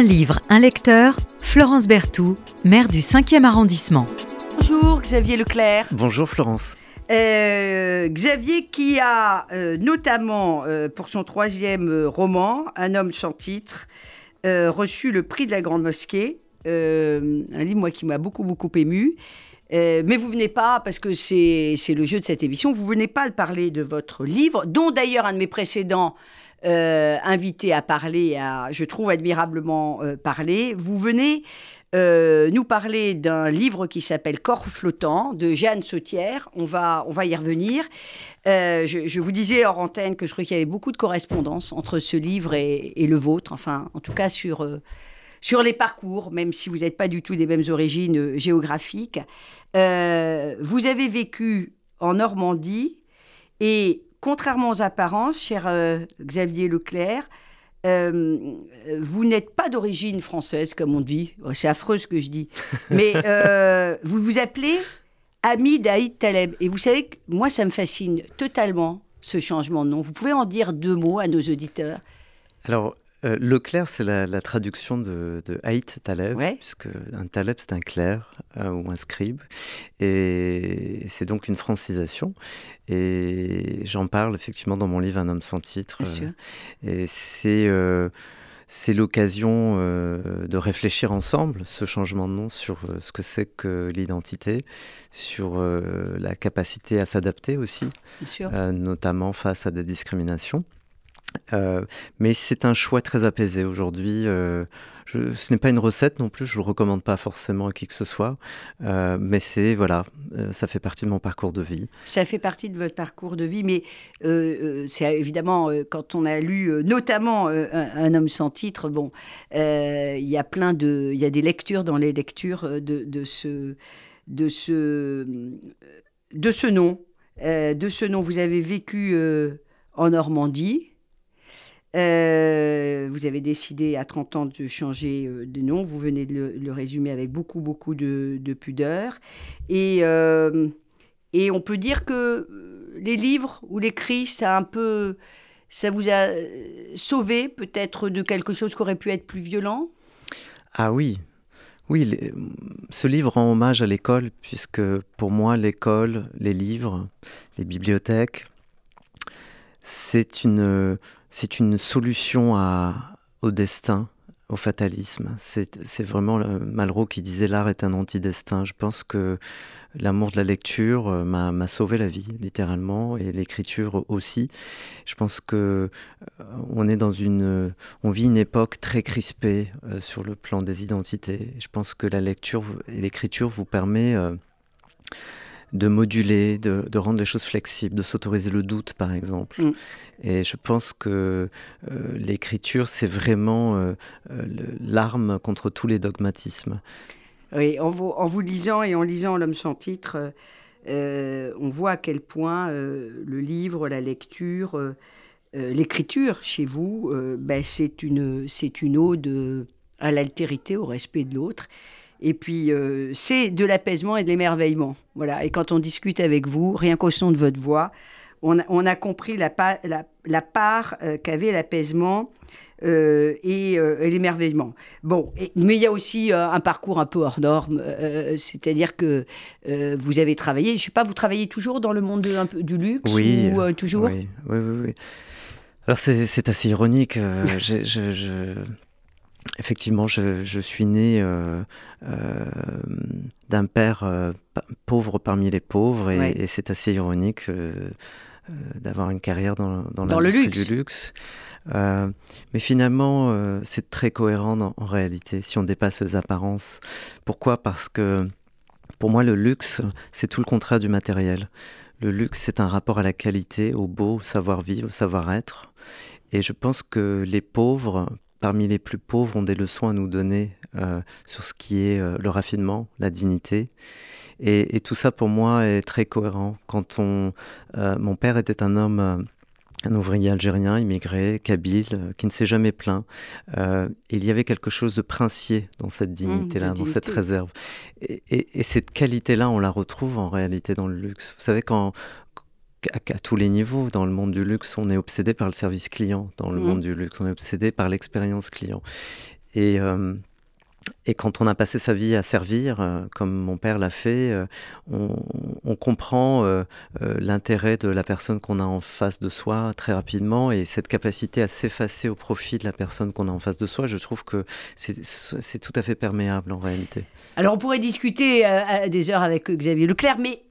Un livre, un lecteur, Florence Berthoud, maire du 5e arrondissement. Bonjour Xavier Leclerc. Bonjour Florence. Euh, Xavier qui a euh, notamment euh, pour son troisième roman, Un homme sans titre, reçu le prix de la Grande Mosquée, un livre moi qui m'a beaucoup beaucoup ému. mais vous venez pas, parce que c'est le jeu de cette émission, vous venez pas de parler de votre livre, dont d'ailleurs un de mes précédents invités à parler, à, je trouve admirablement parler. Vous venez euh, nous parler d'un livre qui s'appelle Corps flottant de Jeanne Sautière. On va, on va y revenir. Euh, je, vous disais hors antenne que je crois qu'il y avait beaucoup de correspondance entre ce livre et, le vôtre, enfin, en tout cas sur, euh, sur les parcours, même si vous n'êtes pas du tout des mêmes origines géographiques. vous avez vécu en Normandie et, contrairement aux apparences, cher Xavier Leclerc, euh, vous n'êtes pas d'origine française, comme on dit. Oh, c'est affreux ce que je dis. Mais euh, vous vous appelez Hamid Aïd Taleb. Et vous savez que moi, ça me fascine totalement, ce changement de nom. Vous pouvez en dire deux mots à nos auditeurs? Alors, euh, le clair, c'est la, traduction de, de Taleb, puisque un Taleb, c'est un clerc euh, ou un scribe. Et c'est donc une francisation. Et j'en parle effectivement dans mon livre Un homme sans titre. Euh, et c'est c'est l'occasion de réfléchir ensemble ce changement de nom sur ce que c'est que l'identité, sur la capacité à s'adapter aussi, notamment face à des discriminations. Euh, mais c'est un choix très apaisé aujourd'hui. Euh, ce n'est pas une recette non plus, je ne le recommande pas forcément à qui que ce soit. Euh, mais c'est, voilà, ça fait partie de mon parcours de vie. Ça fait partie de votre parcours de vie, mais c'est évidemment, quand on a lu notamment un, homme sans titre, bon, il y a plein de. Il y a des lectures dans les lectures de, de ce. De ce, de ce nom. de ce nom, vous avez vécu en Normandie, euh, vous avez décidé à 30 ans de changer euh, de nom. Vous venez de le, résumer avec beaucoup, beaucoup de, pudeur. Et, euh, et on peut dire que les livres ou l'écrit, ça un peu, ça vous a sauvé peut-être de quelque chose qui aurait pu être plus violent? Ah oui, oui, ce livre rend hommage à l'école, puisque pour moi, l'école, les livres, les bibliothèques, c'est une, c'est une solution au destin, au fatalisme. C'est vraiment Malraux qui disait l'art est un anti-destin. Je pense que l'amour de la lecture euh, m'a sauvé la vie, littéralement, et l'écriture aussi. Je pense que euh, on est dans une, on vit une époque très crispée euh, sur le plan des identités. Je pense que la lecture et l'écriture vous permet de moduler, de, rendre les choses flexibles, de s'autoriser le doute, par exemple. Mm. Et je pense que euh, l'écriture, c'est vraiment euh, euh, l'arme contre tous les dogmatismes. Oui, en vous, en vous, lisant et en lisant L'homme sans titre, on voit à quel point le livre, la lecture, l'écriture chez vous, ben, c'est une, une ode à l'altérité, au respect de l'autre. Et puis, euh, c'est de l'apaisement et de l'émerveillement. Voilà. Et quand on discute avec vous, rien qu'au son de votre voix, on a, compris la, la, part euh, qu'avait l'apaisement euh, et, l'émerveillement. Bon, mais il y a aussi un parcours un peu hors norme, c'est-à-dire que vous avez travaillé, je ne sais pas, vous travaillez toujours dans le monde un peu, du luxe oui, ou toujours? oui, oui, oui, Alors c'est assez ironique. je, Effectivement, je, suis né euh, euh, d'un père euh, pauvre parmi les pauvres et, c'est assez ironique d'avoir une carrière dans, dans, le luxe. du luxe. mais finalement, c'est très cohérent en réalité si on dépasse les apparences. Pourquoi? Parce que pour moi, le luxe, c'est tout le contraire du matériel. Le luxe, c'est un rapport à la qualité, au beau, au savoir-vivre, au savoir-être. Et je pense que les pauvres, parmi les plus pauvres ont des leçons à nous donner euh, sur ce qui est euh, le raffinement, la dignité. Et, tout ça pour moi est très cohérent. Quand on, euh, mon père était un homme, un ouvrier algérien, immigré, kabyle, qui ne s'est jamais plaint. il y avait quelque chose de princier dans cette mmh, dignité-là, dans cette réserve. Et, et cette qualité-là, on la retrouve en réalité dans le luxe. Vous savez, quand, à, tous les niveaux. Dans le monde du luxe, on est obsédé par le service client. Dans le mmh. monde du luxe, on est obsédé par l'expérience client. et et quand on a passé sa vie à servir, euh, comme mon père l'a fait, euh, on, comprend euh, l'intérêt de la personne qu'on a en face de soi très rapidement et cette capacité à s'effacer au profit de la personne qu'on a en face de soi, je trouve que c'est tout à fait perméable en réalité. Alors on pourrait discuter à des heures avec Xavier Leclerc, mais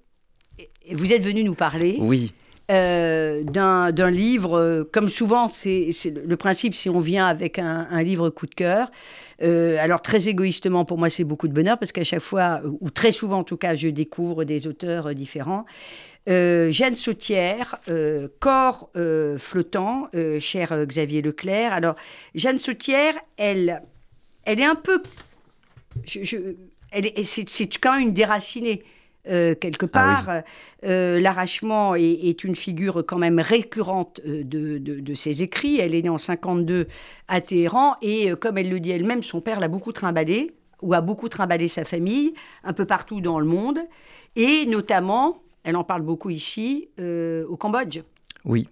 vous êtes venu nous parler. Oui. d'un livre, comme souvent, c'est le principe, si on vient avec un, un livre coup de cœur, euh, alors très égoïstement, pour moi, c'est beaucoup de bonheur parce qu'à chaque fois, ou très souvent en tout cas, je découvre des auteurs euh, différents. Euh, Jeanne Sautière, Corps flottant, cher Xavier Leclerc. Alors, Jeanne Sautière, elle, elle est un peu... c'est quand même une déracinée. Euh, quelque ah part. Euh, l'arrachement est, une figure quand même récurrente euh, de, ses écrits. Elle est née en 52 à Téhéran et, comme elle le dit elle-même, son père l'a beaucoup trimballé ou a beaucoup trimballé sa famille un peu partout dans le monde et notamment, elle en parle beaucoup ici, au Cambodge. Oui.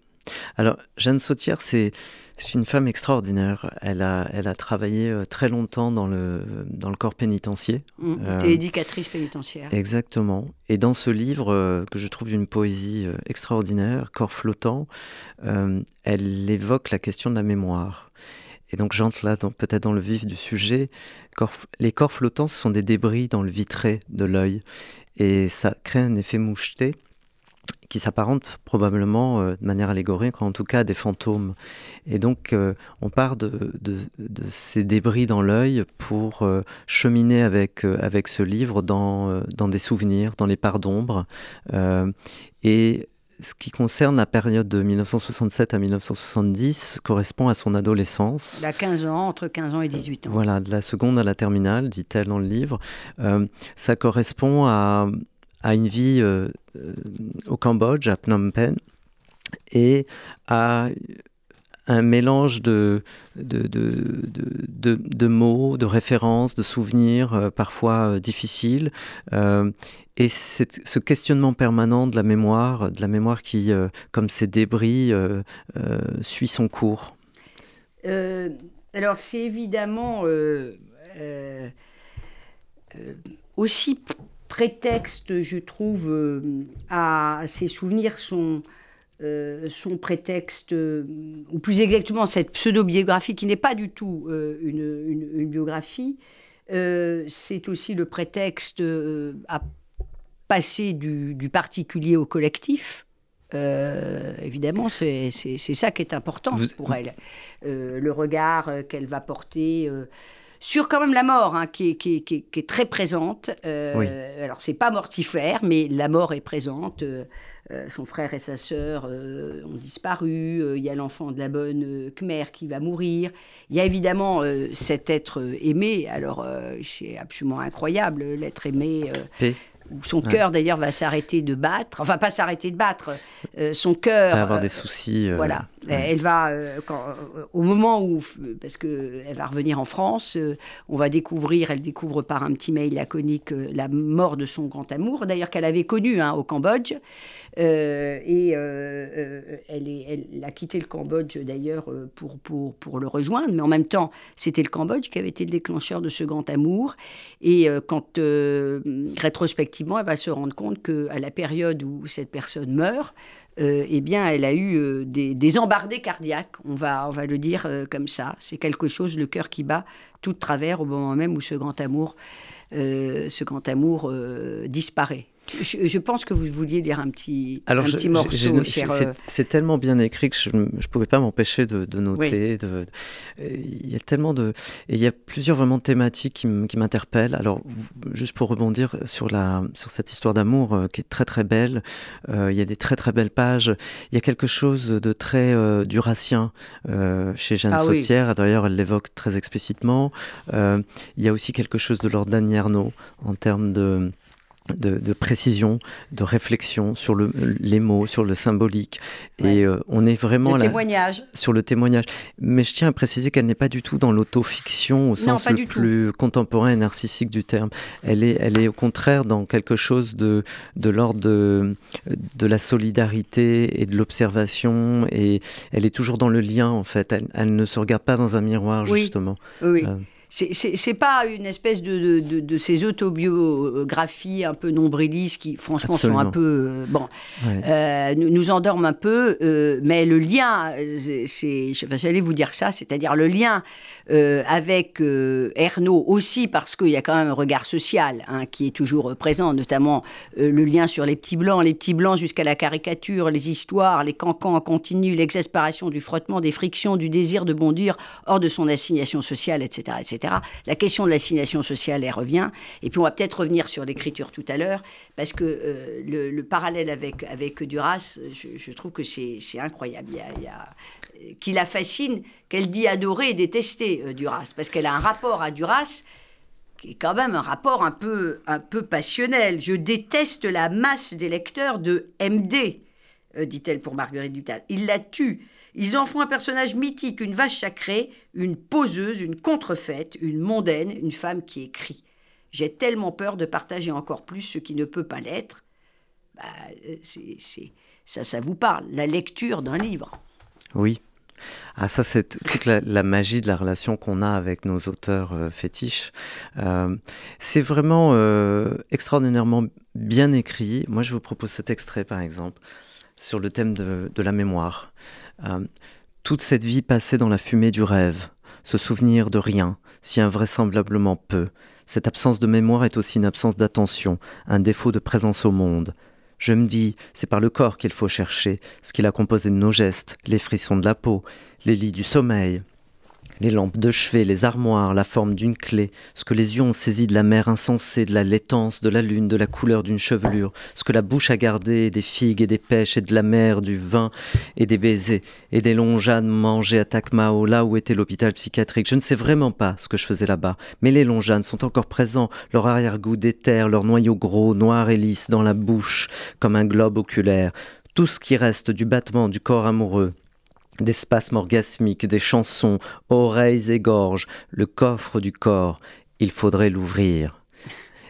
Alors, Jeanne Sautière, c'est une femme extraordinaire. Elle a, elle a travaillé euh, très longtemps dans le, dans le corps pénitentiaire. Mmh, euh, éducatrice pénitentiaire. Exactement. Et dans ce livre, euh, que je trouve d'une poésie extraordinaire, Corps flottant, elle évoque la question de la mémoire. Et donc j'entre là peut-être dans le vif du sujet. les corps flottants, ce sont des débris dans le vitré de l'œil. Et ça crée un effet moucheté qui s'apparentent probablement euh, de manière allégorique, en tout cas des fantômes. Et donc, euh, on part de, de, ces débris dans l'œil pour euh, cheminer avec, avec ce livre dans, dans des souvenirs, dans les parts d'ombre. et ce qui concerne la période de 1967 à 1970 correspond à son adolescence. À 15 ans, entre 15 ans et 18 ans. Voilà, de la seconde à la terminale, dit-elle dans le livre. ça correspond à à une vie euh, euh, au Cambodge, à Phnom Penh, et à un mélange de, mots, de références, de souvenirs euh, parfois difficiles. et ce questionnement permanent de la mémoire, de la mémoire qui, comme ces débris, suit son cours. alors c'est évidemment aussi prétexte, je trouve, euh, à ces souvenirs sont, euh, son prétexte, euh, ou plus exactement cette pseudo-biographie qui n'est pas du tout une, biographie, c'est aussi le prétexte à passer du, particulier au collectif. évidemment, c'est ça qui est important pour elle. le regard qu'elle va porter sur quand même la mort, hein, qui, est, très présente. Euh, Alors, c'est pas mortifère, mais la mort est présente. Euh, euh, son frère et sa sœur ont disparu. Il y a l'enfant de la bonne Khmer qui va mourir. Il y a évidemment cet être aimé. Alors, c'est absolument incroyable, l'être aimé son cœur d'ailleurs va s'arrêter de battre, enfin pas s'arrêter de battre, euh, son cœur va avoir des soucis. Euh, voilà, elle va euh, au moment où parce que elle va revenir en France, on va découvrir, elle découvre par un petit mail laconique la mort de son grand amour, d'ailleurs qu'elle avait connu hein, au Cambodge. Euh, et euh, euh, elle, a quitté le Cambodge d'ailleurs pour, le rejoindre, mais en même temps, c'était le Cambodge qui avait été le déclencheur de ce grand amour. Et quand rétrospectivement, elle va se rendre compte qu'à la période où cette personne meurt, eh bien, elle a eu des, des, embardées cardiaques, on va, le dire comme ça. C'est quelque chose, le cœur qui bat tout de travers au moment même où ce grand amour disparaît. Je, pense que vous vouliez lire un petit, un petit morceau. Euh, c'est tellement bien écrit que je ne pouvais pas m'empêcher de, noter. Il y a tellement de. Il y a plusieurs vraiment thématiques qui m'interpellent. Alors, juste pour rebondir sur, la, sur cette histoire d'amour euh, qui est très très belle, euh, il y a des très très belles pages. Il y a quelque chose de très duracien chez Jeanne ah, Saucière. D'ailleurs, elle l'évoque très explicitement. il y a aussi quelque chose de l'ordre d'Annie Arnaud en termes de de, précision, de réflexion sur le, les mots, sur le symbolique. Et euh, on est vraiment le témoignage. sur le témoignage. Mais je tiens à préciser qu'elle n'est pas du tout dans l'autofiction au sens le plus contemporain et narcissique du terme. Elle est, elle est au contraire dans quelque chose de, de l'ordre de, de la solidarité et de l'observation. Et elle est toujours dans le lien, en fait. Elle, ne se regarde pas dans un miroir, justement. Oui. Euh, c'est pas une espèce de, de, ces autobiographies un peu nombrilistes qui, franchement, sont un peu. Euh, bon, euh, nous, endorment un peu, euh, mais le lien, c'est. J'allais vous dire ça, c'est-à-dire le lien avec Ernaud aussi, parce qu'il y a quand même un regard social hein, qui est toujours présent, notamment le lien sur les petits blancs, les petits blancs jusqu'à la caricature, les histoires, les cancans en continu, l'exaspération du frottement, des frictions, du désir de bondir hors de son assignation sociale, etc. etc. La question de l'assignation sociale, elle revient. Et puis on va peut-être revenir sur l'écriture tout à l'heure, parce que euh, le, parallèle avec, avec Duras, je, trouve que c'est incroyable. Il y a, qui la fascine, qu'elle dit adorer et détester euh, Duras, parce qu'elle a un rapport à Duras qui est quand même un rapport un peu, un peu passionnel. Je déteste la masse des lecteurs de MD, euh, dit-elle pour Marguerite Dutas. Il la tue. Ils en font un personnage mythique, une vache sacrée, une poseuse, une contrefaite, une mondaine, une femme qui écrit. J'ai tellement peur de partager encore plus ce qui ne peut pas l'être. Bah, c'est, ça, ça vous parle, la lecture d'un livre. Oui. Ah, ça, c'est toute la, magie de la relation qu'on a avec nos auteurs euh, fétiches. Euh, c'est vraiment euh, extraordinairement bien écrit. Moi, je vous propose cet extrait, par exemple, sur le thème de, la mémoire. Euh, toute cette vie passée dans la fumée du rêve, se souvenir de rien, si invraisemblablement peu, cette absence de mémoire est aussi une absence d'attention, un défaut de présence au monde. Je me dis, c'est par le corps qu'il faut chercher, ce qu'il a composé de nos gestes, les frissons de la peau, les lits du sommeil, les lampes de chevet, les armoires, la forme d'une clé, ce que les yeux ont saisi de la mer insensée, de la laitance, de la lune, de la couleur d'une chevelure, ce que la bouche a gardé des figues et des pêches et de la mer, du vin et des baisers, et des longs jeunes mangés à Takmao, là où était l'hôpital psychiatrique. Je ne sais vraiment pas ce que je faisais là-bas, mais les longs sont encore présents, leur arrière-goût d'éther, leur noyau gros, noir et lisse dans la bouche, comme un globe oculaire, tout ce qui reste du battement du corps amoureux, des spasmes orgasmiques, des chansons, oreilles et gorges, le coffre du corps, il faudrait l'ouvrir.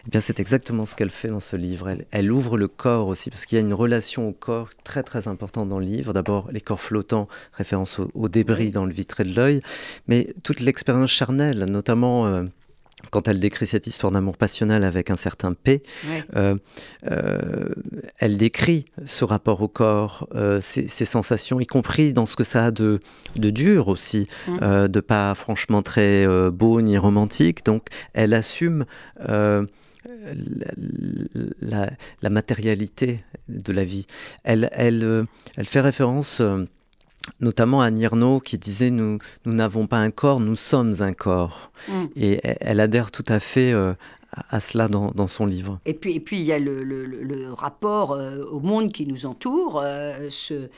Eh bien, c'est exactement ce qu'elle fait dans ce livre. Elle, ouvre le corps aussi, parce qu'il y a une relation au corps très très importante dans le livre. D'abord, les corps flottants, référence aux débris dans le vitré de l'œil, mais toute l'expérience charnelle, notamment euh, quand elle décrit cette histoire d'amour passionnel avec un certain P, euh, euh, elle décrit ce rapport au corps, euh, ses, sensations, y compris dans ce que ça a de, de dur aussi, mm. de pas franchement très beau ni romantique. Donc elle assume la, la, matérialité de la vie. Elle, elle, elle fait référence notamment à Nirno qui disait nous nous n'avons pas un corps, nous sommes un corps. Mm. Et elle adhère tout à fait euh, à cela dans, son livre. Et puis, et puis il y a le, rapport euh, au monde qui nous entoure. Euh, ce,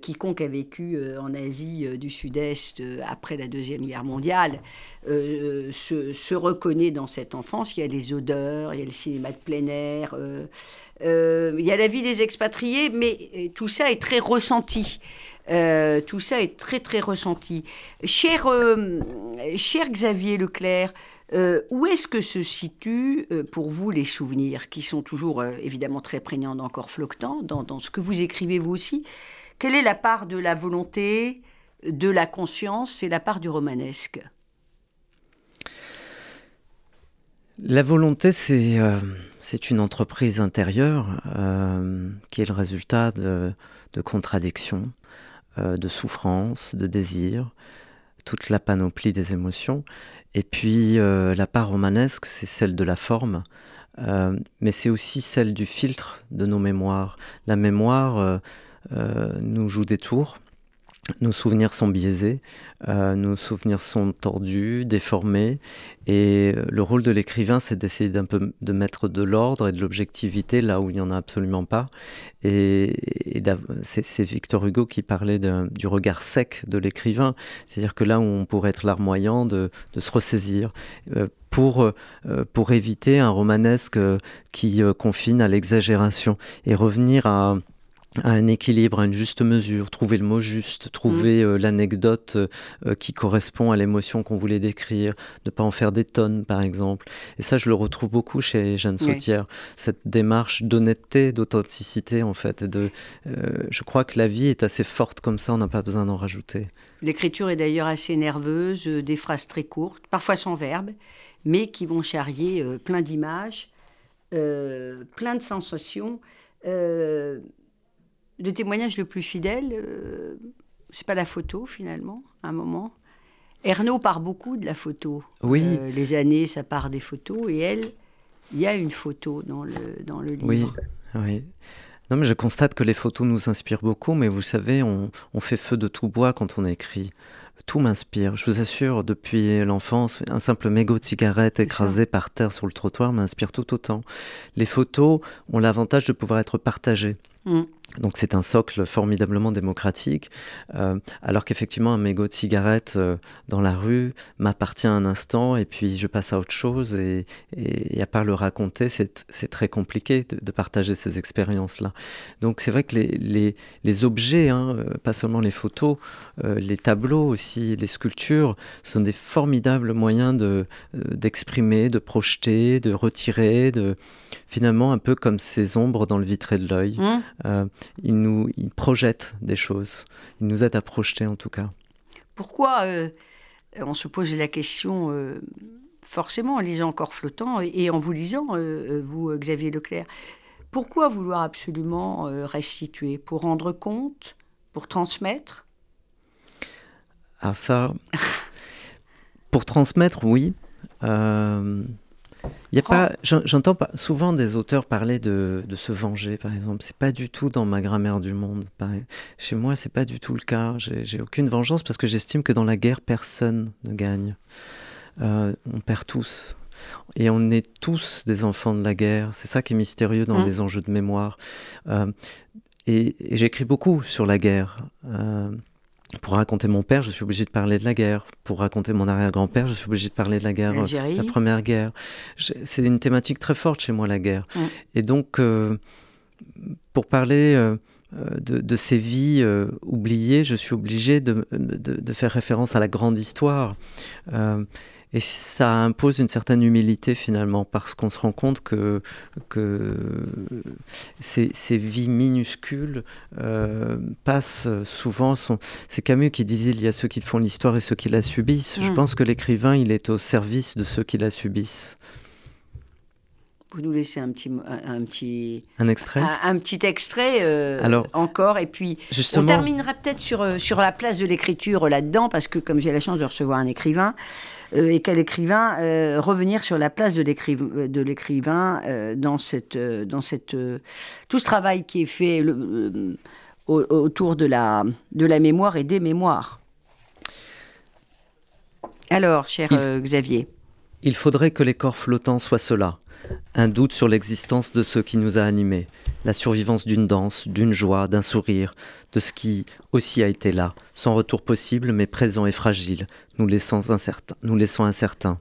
quiconque a vécu en Asie du Sud-Est après la Deuxième Guerre mondiale se, se, reconnaît dans cette enfance. Il y a les odeurs, il y a le cinéma de plein air. il y a la vie des expatriés, mais tout ça est très ressenti. Euh, tout ça est très très ressenti. Cher, euh, cher Xavier Leclerc, euh, où est-ce que se situent pour vous les souvenirs, qui sont toujours évidemment très prégnants, encore flottants, dans, ce que vous écrivez vous aussi? Quelle est la part de la volonté, de la conscience et la part du romanesque? La volonté, c'est c'est une entreprise intérieure qui est le résultat de, de contradictions euh, de souffrance, de désir, toute la panoplie des émotions. Et puis euh, la part romanesque, c'est celle de la forme, euh, mais c'est aussi celle du filtre de nos mémoires. La mémoire nous joue des tours. Nos souvenirs sont biaisés, nos souvenirs sont tordus, déformés, et le rôle de l'écrivain, c'est d'essayer d'un peu de mettre de l'ordre et de l'objectivité là où il n'y en a absolument pas. Et, c'est Victor Hugo qui parlait du regard sec de l'écrivain, c'est-à-dire que là où on pourrait être larmoyant, de, de se ressaisir. Euh, pour, euh, pour éviter un romanesque qui euh, confine à l'exagération et revenir à, à un équilibre, à une juste mesure, trouver le mot juste, trouver mmh. l'anecdote qui correspond à l'émotion qu'on voulait décrire, ne pas en faire des tonnes par exemple. Et ça, je le retrouve beaucoup chez Jeanne Sautière, cette démarche d'honnêteté, d'authenticité en fait. Et de, je crois que la vie est assez forte comme ça, on n'a pas besoin d'en rajouter. L'écriture est d'ailleurs assez nerveuse, des phrases très courtes, parfois sans verbe, mais qui vont charrier plein d'images, plein de sensations le témoignage le plus fidèle, euh, c'est pas la photo finalement, à un moment. Ernaud part beaucoup de la photo. Oui. Euh, les années, ça part des photos, et elle, il y a une photo dans le, dans le livre. Oui, oui. Non, mais je constate que les photos nous inspirent beaucoup, mais vous savez, on, on fait feu de tout bois quand on écrit tout m'inspire. Je vous assure, depuis l'enfance, un simple mégot de cigarette écrasé par terre sur le trottoir m'inspire tout autant. Les photos ont l'avantage de pouvoir être partagées. Mm. Donc c'est un socle formidablement démocratique, euh, alors qu'effectivement un mégot de cigarette euh, dans la rue m'appartient un instant et puis je passe à autre chose et, à part le raconter, c'est très compliqué de, partager ces expériences-là. Donc c'est vrai que les, les, objets, hein, euh, pas seulement les photos, les tableaux aussi, les sculptures, sont des formidables moyens d'exprimer, de, projeter, de retirer, de finalement un peu comme ces ombres dans le vitré de l'œil. Mmh il nous il projette des choses. Il nous aide à projeter en tout cas. Pourquoi euh, on se pose la question euh, forcément en lisant Encore flottant et, en vous lisant, euh, vous Xavier Leclerc, pourquoi vouloir absolument restituer? Pour rendre compte? Pour transmettre? Ah ça, pour transmettre, oui. Il y a pas, j'entends souvent des auteurs parler de, se venger, par exemple. C'est pas du tout dans ma grammaire du monde. Chez moi, c'est pas du tout le cas. J'ai aucune vengeance parce que j'estime que dans la guerre, personne ne gagne. Euh, on perd tous. Et on est tous des enfants de la guerre. C'est ça qui est mystérieux dans mmh. les enjeux de mémoire. Euh, et, j'écris beaucoup sur la guerre. Euh, pour raconter mon père, je suis obligé de parler de la guerre. Pour raconter mon arrière-grand-père, je suis obligé de parler de la guerre, la première guerre. C'est une thématique très forte chez moi, la guerre. Et donc, euh, pour parler euh, de, ces vies euh, oubliées, je suis obligé de, de, faire référence à la grande histoire. Et ça impose une certaine humilité finalement, parce qu'on se rend compte que, que ces, ces vies minuscules euh, passent souvent. C'est Camus qui disait il y a ceux qui font l'histoire et ceux qui la subissent. Je mm. pense que l'écrivain, il est au service de ceux qui la subissent. Vous nous laissez un petit, un, petit, un extrait, un, petit extrait euh, Alors, encore, et puis justement... on terminera peut-être sur, euh, sur la place de l'écriture là-dedans, parce que comme j'ai la chance de recevoir un écrivain, et quel écrivain euh, revenir sur la place de l'écrivain euh, dans cette dans cette tout ce travail qui est fait autour de la de la mémoire et des mémoires. Alors, cher Xavier. Il faudrait que les corps flottants soient cela, un doute sur l'existence de ce qui nous a animés, la survivance d'une danse, d'une joie, d'un sourire, de ce qui aussi a été là, sans retour possible mais présent et fragile, nous laissant incertains. Incertains.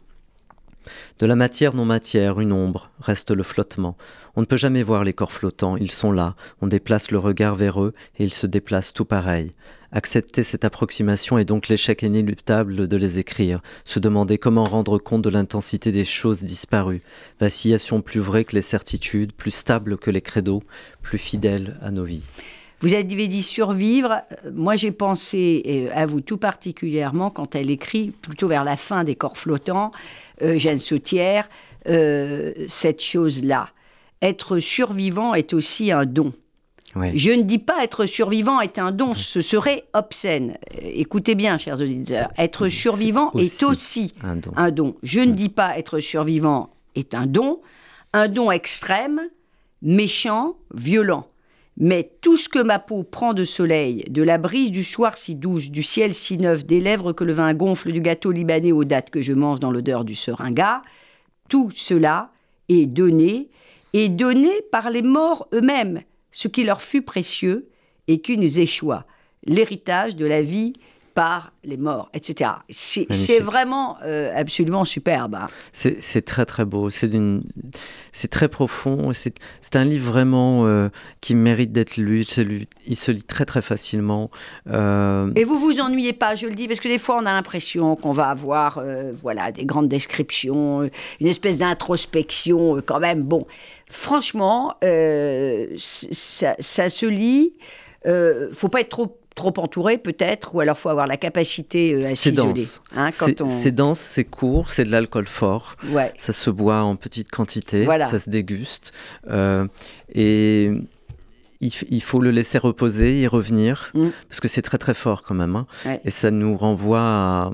De la matière non matière, une ombre, reste le flottement. On ne peut jamais voir les corps flottants, ils sont là, on déplace le regard vers eux et ils se déplacent tout pareil. Accepter cette approximation est donc l'échec inéluctable de les écrire, se demander comment rendre compte de l'intensité des choses disparues, vacillation plus vraie que les certitudes, plus stable que les credos, plus fidèle à nos vies. Vous avez dit survivre. Moi, j'ai pensé euh, à vous tout particulièrement quand elle écrit, plutôt vers la fin des corps flottants, euh, Jeanne euh, cette chose-là. Être survivant est aussi un don. Je ne dis pas être survivant est un don, ce serait obscène. Écoutez bien, chers auditeurs, être survivant est aussi, un, don. Je ne dis pas être survivant est un don, un don extrême, méchant, violent. Mais tout ce que ma peau prend de soleil, de la brise du soir si douce, du ciel si neuf, des lèvres que le vin gonfle, du gâteau libanais aux dates que je mange dans l'odeur du seringa, tout cela est donné, et donné par les morts eux-mêmes, ce qui leur fut précieux et qui nous échoua, l'héritage de la vie par les morts, etc. C'est vraiment euh, absolument superbe. Hein. C'est très très beau, c'est très profond, c'est un livre vraiment euh, qui mérite d'être lu, il se lit très très facilement. Euh, Et vous vous ennuyez pas, je le dis, parce que des fois on a l'impression qu'on va avoir voilà, des grandes descriptions, une espèce d'introspection quand même. Bon, franchement, ça, ça, se lit, faut pas être trop trop entouré peut-être, ou alors faut avoir la capacité euh, à s'isoler. Hein, c'est dense, c'est court, c'est de l'alcool fort. Ouais. Ça se boit en petite quantité, ça se déguste. Euh, et il, faut le laisser reposer, y revenir, mm. parce que c'est très très fort quand même. Hein. Et ça nous renvoie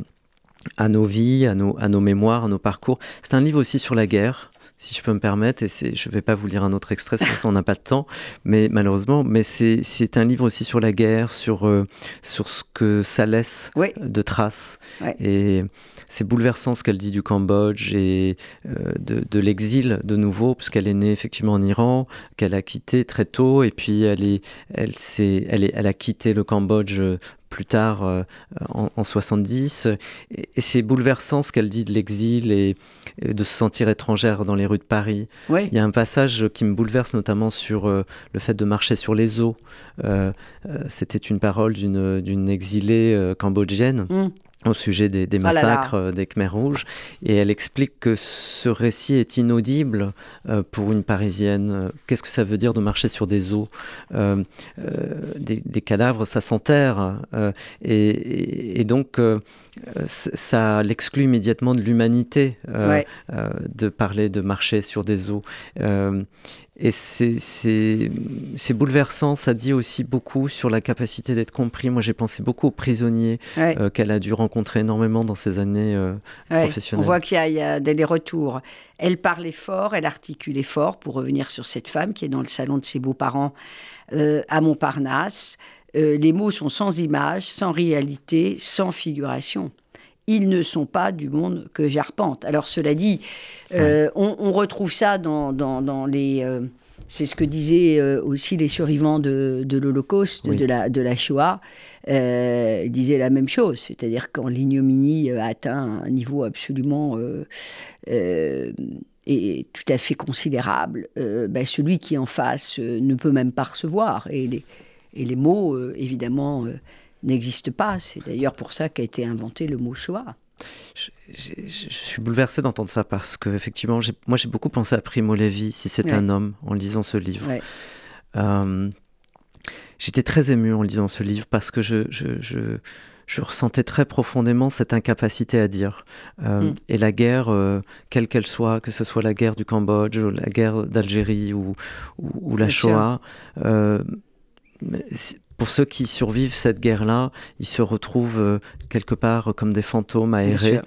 à, nos vies, à nos, à nos mémoires, à nos parcours. C'est un livre aussi sur la guerre si je peux me permettre, et je ne vais pas vous lire un autre extrait, parce qu'on n'a pas de temps, mais malheureusement, mais c'est un livre aussi sur la guerre, sur, euh, sur ce que ça laisse de traces. Et c'est bouleversant ce qu'elle dit du Cambodge et euh, de, de l'exil de nouveau, puisqu'elle est née effectivement en Iran, qu'elle a quitté très tôt, et puis elle, est, elle, est, elle, est, elle a quitté le Cambodge plus tard euh, en, 70. Et, c'est bouleversant ce qu'elle dit de l'exil et, de se sentir étrangère dans les rues de Paris. Il y a un passage qui me bouleverse notamment sur euh, le fait de marcher sur les eaux. Euh, c'était une parole d'une exilée cambodgienne. Mm au sujet des, oh massacres euh, des Khmers rouges. Et elle explique que ce récit est inaudible euh, pour une Parisienne. Qu'est-ce que ça veut dire de marcher sur des eaux euh, des, cadavres, ça s'enterre. Et, et, donc, ça l'exclut immédiatement de l'humanité de parler de marcher sur des eaux. Et c'est bouleversant, ça dit aussi beaucoup sur la capacité d'être compris. Moi, j'ai pensé beaucoup aux prisonniers euh, qu'elle a dû rencontrer énormément dans ses années euh, professionnelles. On voit qu'il y, a des retours. Elle parlait fort, elle articulait fort, pour revenir sur cette femme qui est dans le salon de ses beaux-parents euh, à Montparnasse. les mots sont sans image, sans réalité, sans figuration ils ne sont pas du monde que j'arpente. Alors cela dit, euh, on, retrouve ça dans, dans, les... Euh, c'est ce que disaient euh, aussi les survivants de, de l'Holocauste, de, la, de la Shoah. ils disaient la même chose, c'est-à-dire quand l'ignominie atteint un niveau absolument et tout à fait considérable, ben, celui qui est en face ne peut même pas recevoir. Et les, et les mots, évidemment, n'existe pas. C'est d'ailleurs pour ça qu'a été inventé le mot Shoah. Je, suis bouleversé d'entendre ça parce que effectivement, moi j'ai beaucoup pensé à Primo Levi, si c'est un homme, en lisant ce livre. Euh, j'étais très ému en lisant ce livre parce que je, je, ressentais très profondément cette incapacité à dire. Euh, mm. Et la guerre, euh, quelle qu'elle soit, que ce soit la guerre du Cambodge, la guerre d'Algérie ou, ou, la Shoah, pour ceux qui survivent cette guerre-là, ils se retrouvent euh, quelque part comme des fantômes aérés.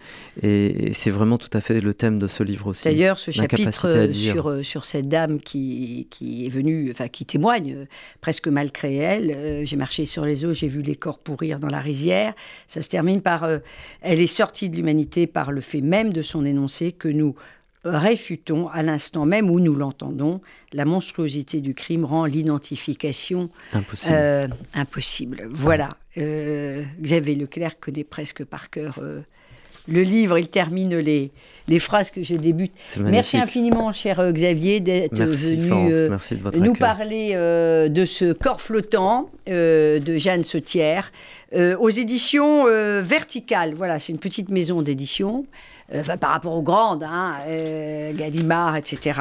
Et, c'est vraiment tout à fait le thème de ce livre aussi. D'ailleurs, ce chapitre euh, sur, euh, sur cette dame qui, qui est venue, enfin qui témoigne presque malgré elle. j'ai marché sur les eaux, j'ai vu les corps pourrir dans la rizière. Ça se termine par elle est sortie de l'humanité par le fait même de son énoncé que nous réfutons à l'instant même où nous l'entendons. La monstruosité du crime rend l'identification impossible. Euh, voilà. Euh, Xavier Leclerc connaît presque par cœur euh, le livre. Il termine les, les phrases que je débute. Merci infiniment, cher Xavier, d'être venu nous parler de ce corps flottant de Jeanne Sautière aux éditions Verticales. Voilà, c'est une petite maison d'édition. Euh, enfin, par rapport aux grandes, hein, euh, Gallimard, etc.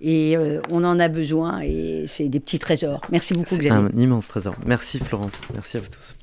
Et euh, on en a besoin et c'est des petits trésors. Merci beaucoup, C'est un immense trésor. Merci, Florence. Merci à vous tous.